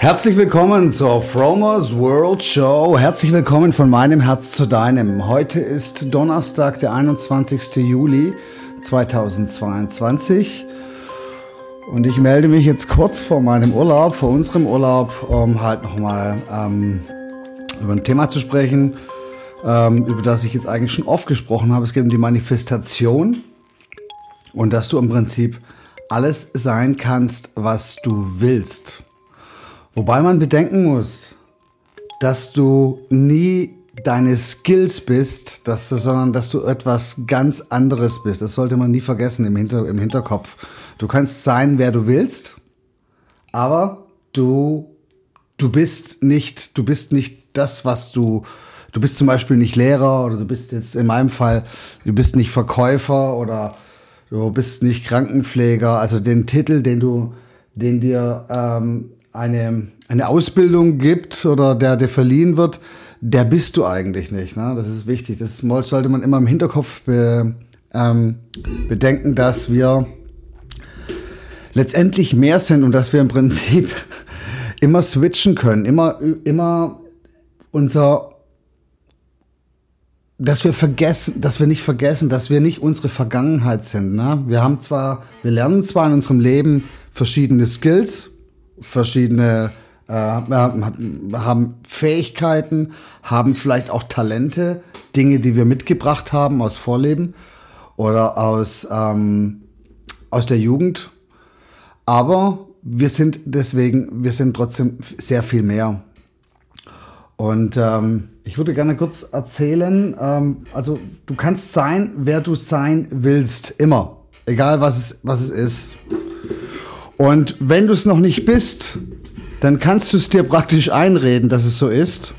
Herzlich willkommen zur Fromers World Show. Herzlich willkommen von meinem Herz zu deinem. Heute ist Donnerstag, der 21. Juli 2022. Und ich melde mich jetzt kurz vor meinem Urlaub, vor unserem Urlaub, um halt nochmal ähm, über ein Thema zu sprechen, ähm, über das ich jetzt eigentlich schon oft gesprochen habe. Es geht um die Manifestation und dass du im Prinzip alles sein kannst, was du willst. Wobei man bedenken muss, dass du nie deine Skills bist, dass du, sondern dass du etwas ganz anderes bist. Das sollte man nie vergessen im, Hinter, im Hinterkopf. Du kannst sein, wer du willst, aber du, du bist nicht, du bist nicht das, was du, du bist zum Beispiel nicht Lehrer oder du bist jetzt in meinem Fall, du bist nicht Verkäufer oder du bist nicht Krankenpfleger. Also den Titel, den du, den dir ähm, eine, eine Ausbildung gibt oder der dir verliehen wird, der bist du eigentlich nicht. Ne? Das ist wichtig. Das sollte man immer im Hinterkopf be, ähm, bedenken, dass wir letztendlich mehr sind und dass wir im Prinzip immer switchen können, immer, immer unser, dass wir vergessen, dass wir nicht vergessen, dass wir nicht unsere Vergangenheit sind. Ne? Wir haben zwar, wir lernen zwar in unserem Leben verschiedene Skills, verschiedene äh, haben Fähigkeiten, haben vielleicht auch Talente, Dinge, die wir mitgebracht haben aus Vorleben oder aus, ähm, aus der Jugend. Aber wir sind deswegen, wir sind trotzdem sehr viel mehr. Und ähm, ich würde gerne kurz erzählen, ähm, also du kannst sein, wer du sein willst, immer. Egal was es, was es ist. Und wenn du es noch nicht bist, dann kannst du es dir praktisch einreden, dass es so ist.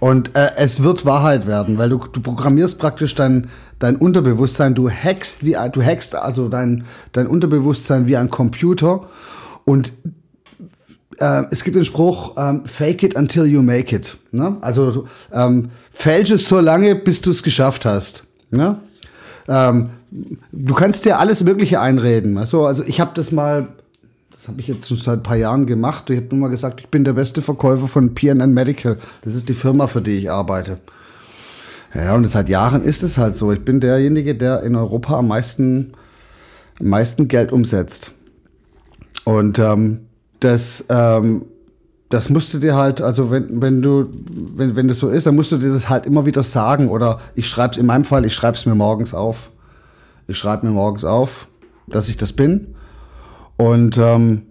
Und äh, es wird Wahrheit werden, weil du, du programmierst praktisch dein, dein Unterbewusstsein, du hackst wie du hackst also dein, dein Unterbewusstsein wie ein Computer. Und äh, es gibt den Spruch, ähm, fake it until you make it. Ne? Also ähm, fälsch es so lange, bis du es geschafft hast. Ne? Ähm, du kannst dir alles Mögliche einreden. Also, also ich habe das mal das habe ich jetzt schon seit ein paar Jahren gemacht. Ich habe nur mal gesagt, ich bin der beste Verkäufer von PNN Medical. Das ist die Firma, für die ich arbeite. Ja, und seit Jahren ist es halt so. Ich bin derjenige, der in Europa am meisten, am meisten Geld umsetzt. Und ähm, das, ähm, das musst du dir halt, also wenn, wenn du, wenn, wenn das so ist, dann musst du dir das halt immer wieder sagen. Oder ich schreibe es in meinem Fall, ich schreibe es mir morgens auf. Ich schreibe mir morgens auf, dass ich das bin. Und ähm,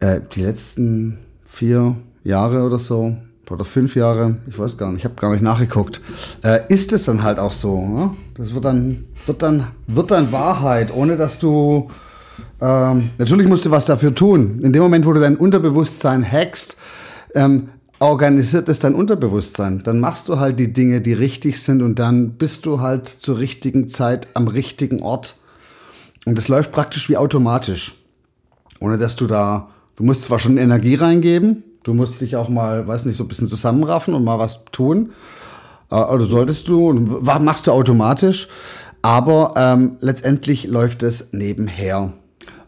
äh, die letzten vier Jahre oder so, oder fünf Jahre, ich weiß gar nicht, ich habe gar nicht nachgeguckt, äh, ist es dann halt auch so. Ne? Das wird dann, wird, dann, wird dann Wahrheit, ohne dass du. Ähm, natürlich musst du was dafür tun. In dem Moment, wo du dein Unterbewusstsein hackst, ähm, organisiert es dein Unterbewusstsein. Dann machst du halt die Dinge, die richtig sind und dann bist du halt zur richtigen Zeit am richtigen Ort und es läuft praktisch wie automatisch. Ohne dass du da, du musst zwar schon Energie reingeben, du musst dich auch mal, weiß nicht, so ein bisschen zusammenraffen und mal was tun. Äh, oder solltest du, machst du automatisch. Aber ähm, letztendlich läuft es nebenher.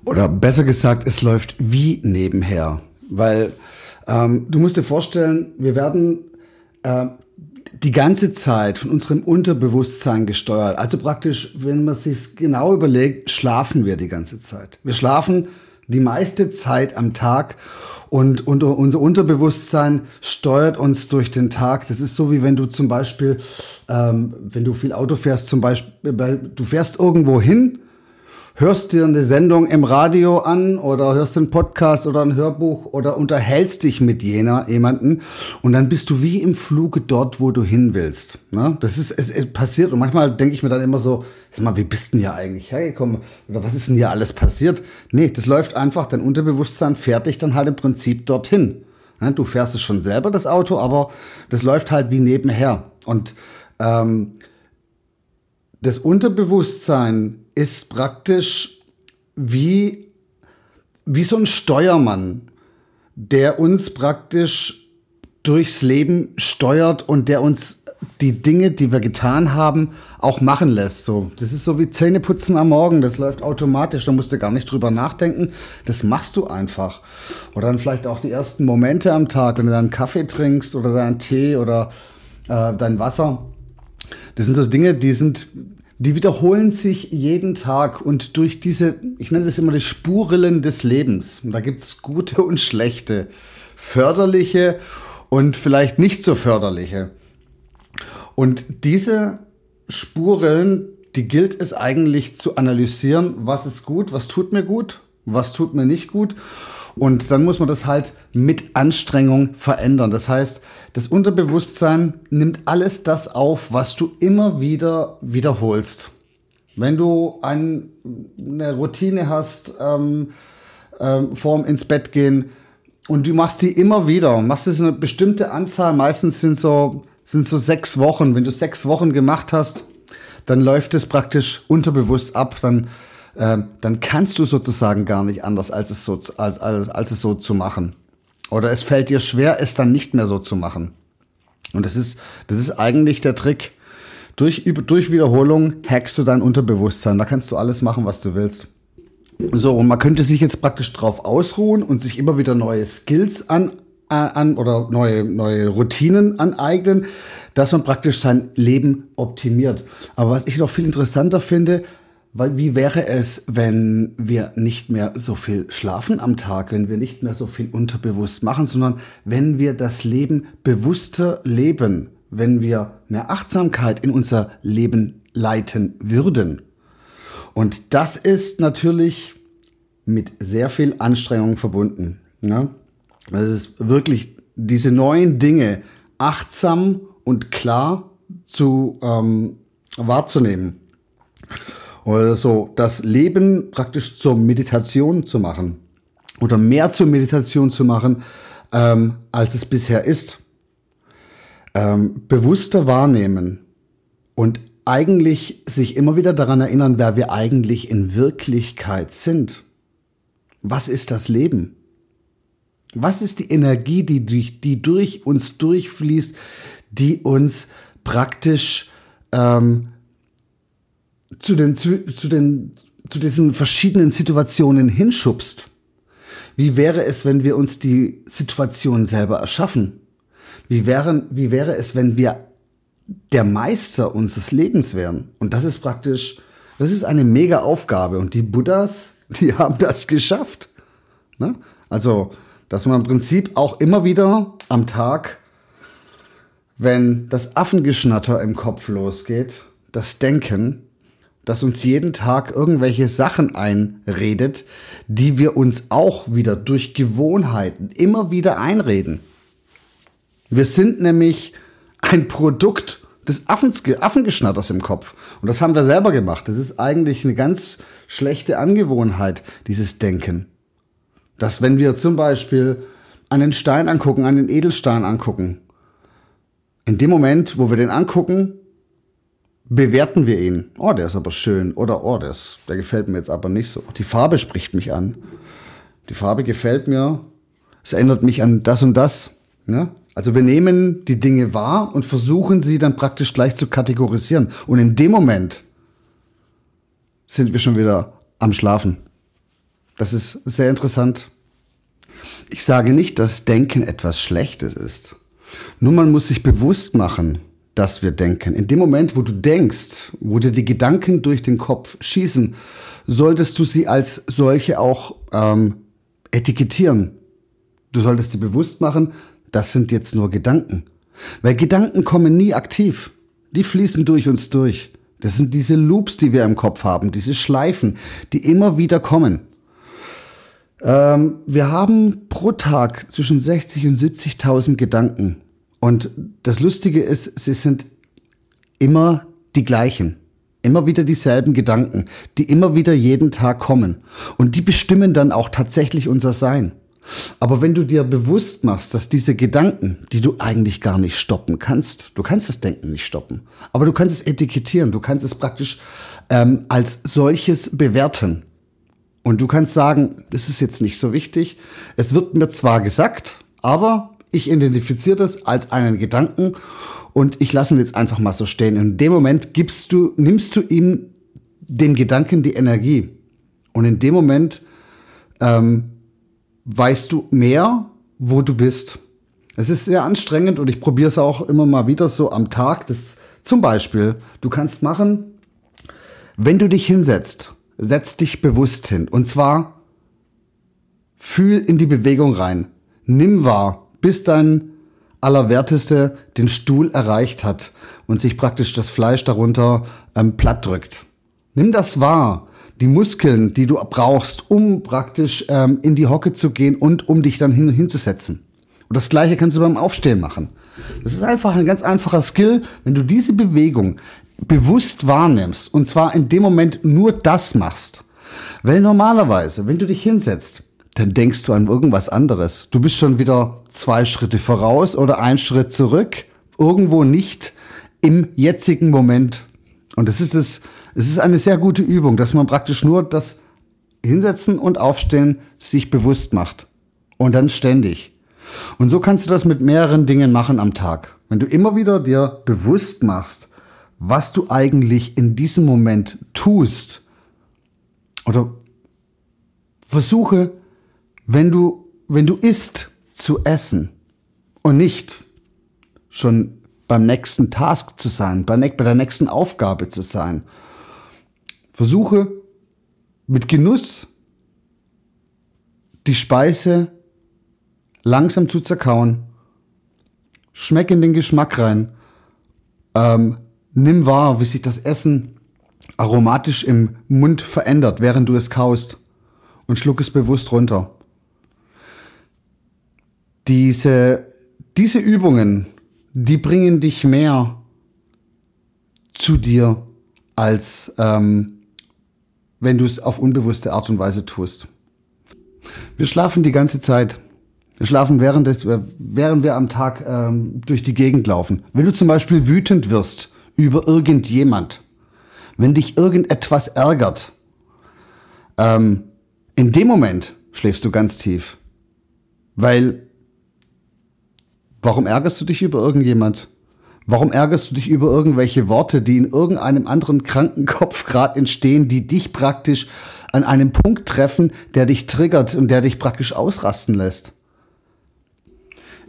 Oder besser gesagt, es läuft wie nebenher. Weil ähm, du musst dir vorstellen, wir werden äh, die ganze Zeit von unserem Unterbewusstsein gesteuert. Also praktisch, wenn man sich genau überlegt, schlafen wir die ganze Zeit. Wir schlafen die meiste Zeit am Tag und, unser Unterbewusstsein steuert uns durch den Tag. Das ist so wie wenn du zum Beispiel, ähm, wenn du viel Auto fährst, zum Beispiel, du fährst irgendwo hin hörst dir eine Sendung im Radio an oder hörst einen Podcast oder ein Hörbuch oder unterhältst dich mit jener jemanden und dann bist du wie im Fluge dort, wo du hin willst. Ne? Das ist es, es passiert und manchmal denke ich mir dann immer so, sag mal, wie bist denn hier eigentlich hergekommen oder was ist denn hier alles passiert? Nee, das läuft einfach, dein Unterbewusstsein fährt dich dann halt im Prinzip dorthin. Ne? Du fährst es schon selber das Auto, aber das läuft halt wie nebenher und ähm, das Unterbewusstsein ist praktisch wie, wie so ein Steuermann, der uns praktisch durchs Leben steuert und der uns die Dinge, die wir getan haben, auch machen lässt. So, das ist so wie Zähneputzen am Morgen. Das läuft automatisch. Da musst du gar nicht drüber nachdenken. Das machst du einfach. Oder dann vielleicht auch die ersten Momente am Tag, wenn du dann Kaffee trinkst oder deinen Tee oder äh, dein Wasser. Das sind so Dinge, die sind, die wiederholen sich jeden Tag und durch diese, ich nenne das immer die Spurrillen des Lebens. Da gibt's gute und schlechte, förderliche und vielleicht nicht so förderliche. Und diese Spuren, die gilt es eigentlich zu analysieren, was ist gut, was tut mir gut, was tut mir nicht gut. Und dann muss man das halt mit Anstrengung verändern. Das heißt, das Unterbewusstsein nimmt alles das auf, was du immer wieder wiederholst. Wenn du ein, eine Routine hast, ähm, ähm, vorm ins Bett gehen und du machst die immer wieder, machst es eine bestimmte Anzahl, meistens sind so sind so sechs Wochen. Wenn du sechs Wochen gemacht hast, dann läuft es praktisch unterbewusst ab. Dann, äh, dann kannst du sozusagen gar nicht anders, als es, so, als, als, als es so zu machen. Oder es fällt dir schwer, es dann nicht mehr so zu machen. Und das ist, das ist eigentlich der Trick. Durch, durch Wiederholung hackst du dein Unterbewusstsein. Da kannst du alles machen, was du willst. So, und man könnte sich jetzt praktisch drauf ausruhen und sich immer wieder neue Skills an, an oder neue, neue Routinen aneignen, dass man praktisch sein Leben optimiert. Aber was ich noch viel interessanter finde, weil wie wäre es, wenn wir nicht mehr so viel schlafen am Tag, wenn wir nicht mehr so viel unterbewusst machen, sondern wenn wir das Leben bewusster leben, wenn wir mehr Achtsamkeit in unser Leben leiten würden. Und das ist natürlich mit sehr viel Anstrengung verbunden. Ne? Das ist wirklich diese neuen Dinge achtsam und klar zu ähm, wahrzunehmen. Oder so das Leben praktisch zur Meditation zu machen. Oder mehr zur Meditation zu machen, ähm, als es bisher ist. Ähm, bewusster wahrnehmen und eigentlich sich immer wieder daran erinnern, wer wir eigentlich in Wirklichkeit sind. Was ist das Leben? Was ist die Energie, die durch, die durch uns durchfließt, die uns praktisch ähm, zu, den, zu, den, zu diesen verschiedenen Situationen hinschubst? Wie wäre es, wenn wir uns die Situation selber erschaffen? Wie, wären, wie wäre es, wenn wir der Meister unseres Lebens wären? Und das ist praktisch, das ist eine mega Aufgabe. Und die Buddhas, die haben das geschafft. Ne? Also dass man im Prinzip auch immer wieder am Tag, wenn das Affengeschnatter im Kopf losgeht, das Denken, dass uns jeden Tag irgendwelche Sachen einredet, die wir uns auch wieder durch Gewohnheiten immer wieder einreden. Wir sind nämlich ein Produkt des Affengeschnatters im Kopf. Und das haben wir selber gemacht. Das ist eigentlich eine ganz schlechte Angewohnheit, dieses Denken dass wenn wir zum Beispiel einen Stein angucken, einen Edelstein angucken, in dem Moment, wo wir den angucken, bewerten wir ihn. Oh, der ist aber schön. Oder, oh, der, ist, der gefällt mir jetzt aber nicht so. Die Farbe spricht mich an. Die Farbe gefällt mir. Es erinnert mich an das und das. Ja? Also wir nehmen die Dinge wahr und versuchen sie dann praktisch gleich zu kategorisieren. Und in dem Moment sind wir schon wieder am Schlafen. Das ist sehr interessant. Ich sage nicht, dass Denken etwas Schlechtes ist. Nur man muss sich bewusst machen, dass wir denken. In dem Moment, wo du denkst, wo dir die Gedanken durch den Kopf schießen, solltest du sie als solche auch ähm, etikettieren. Du solltest dir bewusst machen, das sind jetzt nur Gedanken. Weil Gedanken kommen nie aktiv. Die fließen durch uns durch. Das sind diese Loops, die wir im Kopf haben, diese Schleifen, die immer wieder kommen. Ähm, wir haben pro Tag zwischen 60 und 70.000 Gedanken. Und das Lustige ist, sie sind immer die gleichen. Immer wieder dieselben Gedanken, die immer wieder jeden Tag kommen. Und die bestimmen dann auch tatsächlich unser Sein. Aber wenn du dir bewusst machst, dass diese Gedanken, die du eigentlich gar nicht stoppen kannst, du kannst das Denken nicht stoppen, aber du kannst es etikettieren, du kannst es praktisch ähm, als solches bewerten. Und du kannst sagen, das ist jetzt nicht so wichtig. Es wird mir zwar gesagt, aber ich identifiziere das als einen Gedanken und ich lasse ihn jetzt einfach mal so stehen. In dem Moment gibst du, nimmst du ihm dem Gedanken die Energie. Und in dem Moment ähm, weißt du mehr, wo du bist. Es ist sehr anstrengend und ich probiere es auch immer mal wieder so am Tag. Das, zum Beispiel, du kannst machen, wenn du dich hinsetzt, setz dich bewusst hin. Und zwar fühl in die Bewegung rein. Nimm wahr, bis dein Allerwerteste den Stuhl erreicht hat und sich praktisch das Fleisch darunter ähm, platt drückt. Nimm das wahr. Die Muskeln, die du brauchst, um praktisch ähm, in die Hocke zu gehen und um dich dann hin, hinzusetzen. Und das gleiche kannst du beim Aufstehen machen. Das ist einfach ein ganz einfacher Skill, wenn du diese Bewegung bewusst wahrnimmst und zwar in dem Moment nur das machst. Weil normalerweise, wenn du dich hinsetzt, dann denkst du an irgendwas anderes. Du bist schon wieder zwei Schritte voraus oder ein Schritt zurück, irgendwo nicht im jetzigen Moment. Und das ist es, es ist eine sehr gute Übung, dass man praktisch nur das Hinsetzen und Aufstehen sich bewusst macht. Und dann ständig. Und so kannst du das mit mehreren Dingen machen am Tag. Wenn du immer wieder dir bewusst machst, was du eigentlich in diesem Moment tust, oder versuche, wenn du, wenn du isst, zu essen und nicht schon beim nächsten Task zu sein, bei, bei der nächsten Aufgabe zu sein. Versuche mit Genuss die Speise langsam zu zerkauen. Schmeck in den Geschmack rein. Ähm, nimm wahr, wie sich das Essen aromatisch im Mund verändert, während du es kaust. Und schluck es bewusst runter. Diese, diese Übungen, die bringen dich mehr zu dir, als ähm, wenn du es auf unbewusste Art und Weise tust. Wir schlafen die ganze Zeit. Wir schlafen während, des, während wir am Tag ähm, durch die Gegend laufen. Wenn du zum Beispiel wütend wirst über irgendjemand, wenn dich irgendetwas ärgert, ähm, in dem Moment schläfst du ganz tief. Weil, warum ärgerst du dich über irgendjemand? Warum ärgerst du dich über irgendwelche Worte, die in irgendeinem anderen kranken Kopf gerade entstehen, die dich praktisch an einem Punkt treffen, der dich triggert und der dich praktisch ausrasten lässt?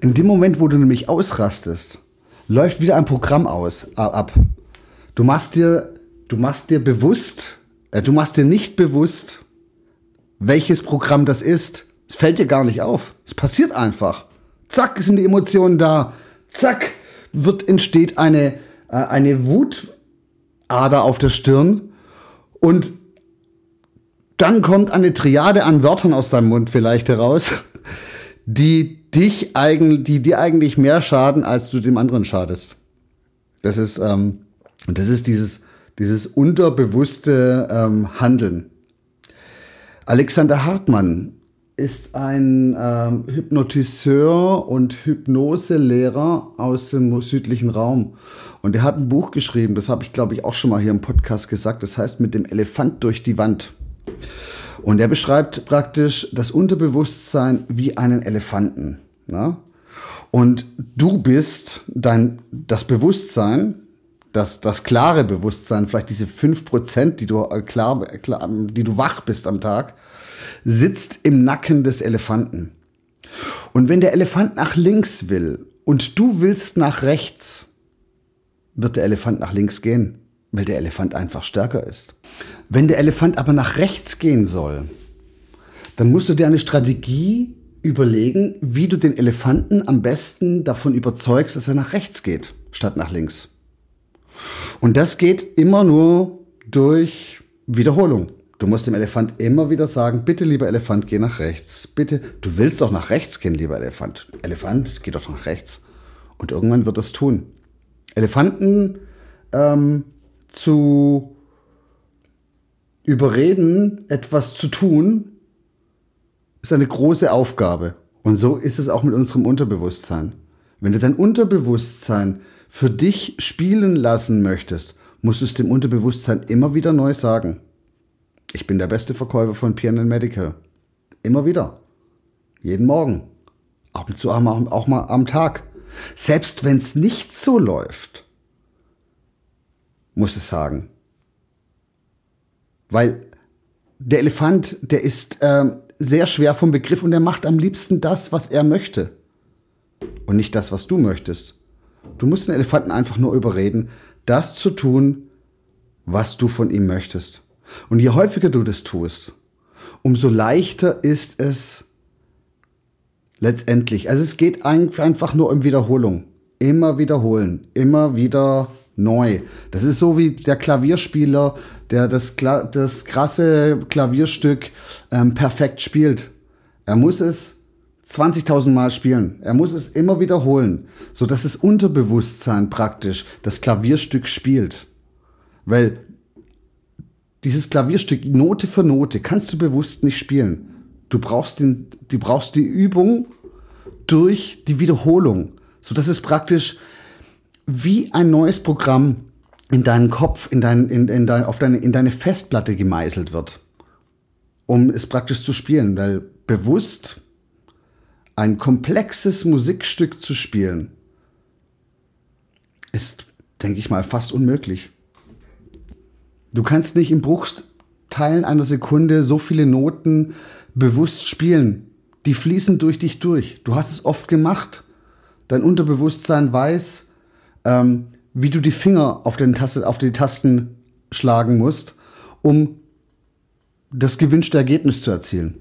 In dem Moment, wo du nämlich ausrastest, läuft wieder ein Programm aus, ab. Du machst dir, du machst dir bewusst, äh, du machst dir nicht bewusst, welches Programm das ist. Es fällt dir gar nicht auf. Es passiert einfach. Zack, sind die Emotionen da. Zack, wird, entsteht eine, äh, eine Wutader auf der Stirn und dann kommt eine Triade an Wörtern aus deinem Mund vielleicht heraus, die dich eigentlich, die dir eigentlich mehr schaden, als du dem anderen schadest. Das ist, ähm, das ist dieses, dieses unterbewusste ähm, Handeln. Alexander Hartmann ist ein ähm, Hypnotiseur und Hypnoselehrer aus dem südlichen Raum. Und er hat ein Buch geschrieben, das habe ich, glaube ich, auch schon mal hier im Podcast gesagt. Das heißt mit dem Elefant durch die Wand. Und er beschreibt praktisch das Unterbewusstsein wie einen Elefanten. Na? Und du bist dein, das Bewusstsein, das, das klare Bewusstsein, vielleicht diese fünf Prozent, die du äh, klar, klar, die du wach bist am Tag, sitzt im Nacken des Elefanten. Und wenn der Elefant nach links will und du willst nach rechts, wird der Elefant nach links gehen, weil der Elefant einfach stärker ist. Wenn der Elefant aber nach rechts gehen soll, dann musst du dir eine Strategie überlegen, wie du den Elefanten am besten davon überzeugst, dass er nach rechts geht, statt nach links. Und das geht immer nur durch Wiederholung. Du musst dem Elefant immer wieder sagen, bitte lieber Elefant, geh nach rechts. Bitte, du willst doch nach rechts gehen, lieber Elefant. Elefant, geh doch nach rechts. Und irgendwann wird es tun. Elefanten ähm, zu überreden, etwas zu tun, ist eine große Aufgabe. Und so ist es auch mit unserem Unterbewusstsein. Wenn du dein Unterbewusstsein für dich spielen lassen möchtest, musst du es dem Unterbewusstsein immer wieder neu sagen. Ich bin der beste Verkäufer von PNN Medical. Immer wieder. Jeden Morgen. Ab und zu auch mal am Tag. Selbst wenn es nicht so läuft, muss es sagen. Weil der Elefant, der ist äh, sehr schwer vom Begriff und er macht am liebsten das, was er möchte. Und nicht das, was du möchtest. Du musst den Elefanten einfach nur überreden, das zu tun, was du von ihm möchtest. Und je häufiger du das tust, umso leichter ist es letztendlich. Also es geht einfach nur um Wiederholung. Immer wiederholen, immer wieder neu. Das ist so wie der Klavierspieler, der das, das krasse Klavierstück ähm, perfekt spielt. Er muss es 20.000 Mal spielen. Er muss es immer wiederholen, so dass das Unterbewusstsein praktisch das Klavierstück spielt. Weil dieses Klavierstück Note für Note kannst du bewusst nicht spielen. Du brauchst, den, du brauchst die Übung durch die Wiederholung, so dass es praktisch wie ein neues Programm in deinen Kopf, in, dein, in, in, dein, auf deine, in deine Festplatte gemeißelt wird, um es praktisch zu spielen. Weil bewusst ein komplexes Musikstück zu spielen, ist, denke ich mal, fast unmöglich. Du kannst nicht in Bruchteilen einer Sekunde so viele Noten bewusst spielen. Die fließen durch dich durch. Du hast es oft gemacht. Dein Unterbewusstsein weiß, ähm, wie du die Finger auf, den Taste, auf die Tasten schlagen musst, um das gewünschte Ergebnis zu erzielen.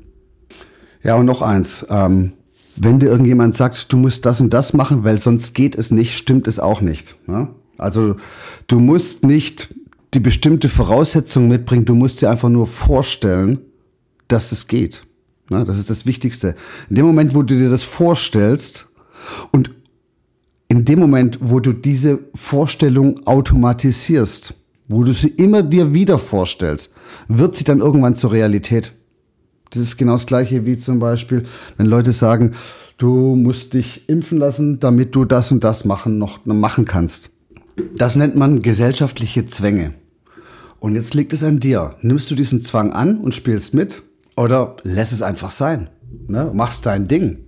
Ja, und noch eins. Ähm, wenn dir irgendjemand sagt, du musst das und das machen, weil sonst geht es nicht, stimmt es auch nicht. Ne? Also du musst nicht die bestimmte Voraussetzung mitbringen, du musst dir einfach nur vorstellen, dass es geht. Ne? Das ist das Wichtigste. In dem Moment, wo du dir das vorstellst und in dem Moment, wo du diese Vorstellung automatisierst, wo du sie immer dir wieder vorstellst, wird sie dann irgendwann zur Realität. Das ist genau das Gleiche wie zum Beispiel, wenn Leute sagen, du musst dich impfen lassen, damit du das und das machen, noch machen kannst. Das nennt man gesellschaftliche Zwänge. Und jetzt liegt es an dir. Nimmst du diesen Zwang an und spielst mit oder lässt es einfach sein? Ne? Machst dein Ding.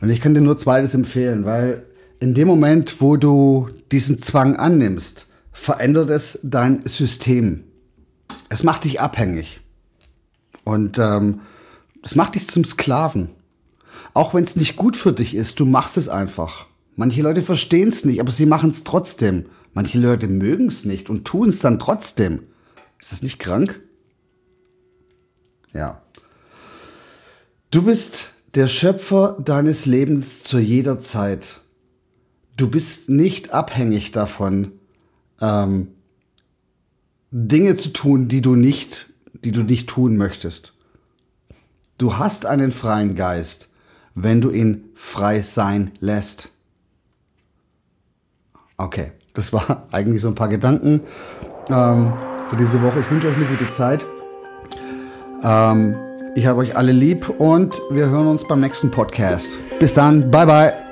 Und ich kann dir nur zweites empfehlen, weil in dem Moment, wo du diesen Zwang annimmst, verändert es dein System. Es macht dich abhängig. Und ähm, das macht dich zum Sklaven. Auch wenn es nicht gut für dich ist, du machst es einfach. Manche Leute verstehen es nicht, aber sie machen es trotzdem. Manche Leute mögen es nicht und tun es dann trotzdem. Ist das nicht krank? Ja. Du bist der Schöpfer deines Lebens zu jeder Zeit. Du bist nicht abhängig davon, ähm, Dinge zu tun, die du nicht die du nicht tun möchtest. Du hast einen freien Geist, wenn du ihn frei sein lässt. Okay, das war eigentlich so ein paar Gedanken ähm, für diese Woche. Ich wünsche euch eine gute Zeit. Ähm, ich habe euch alle lieb und wir hören uns beim nächsten Podcast. Bis dann, bye bye.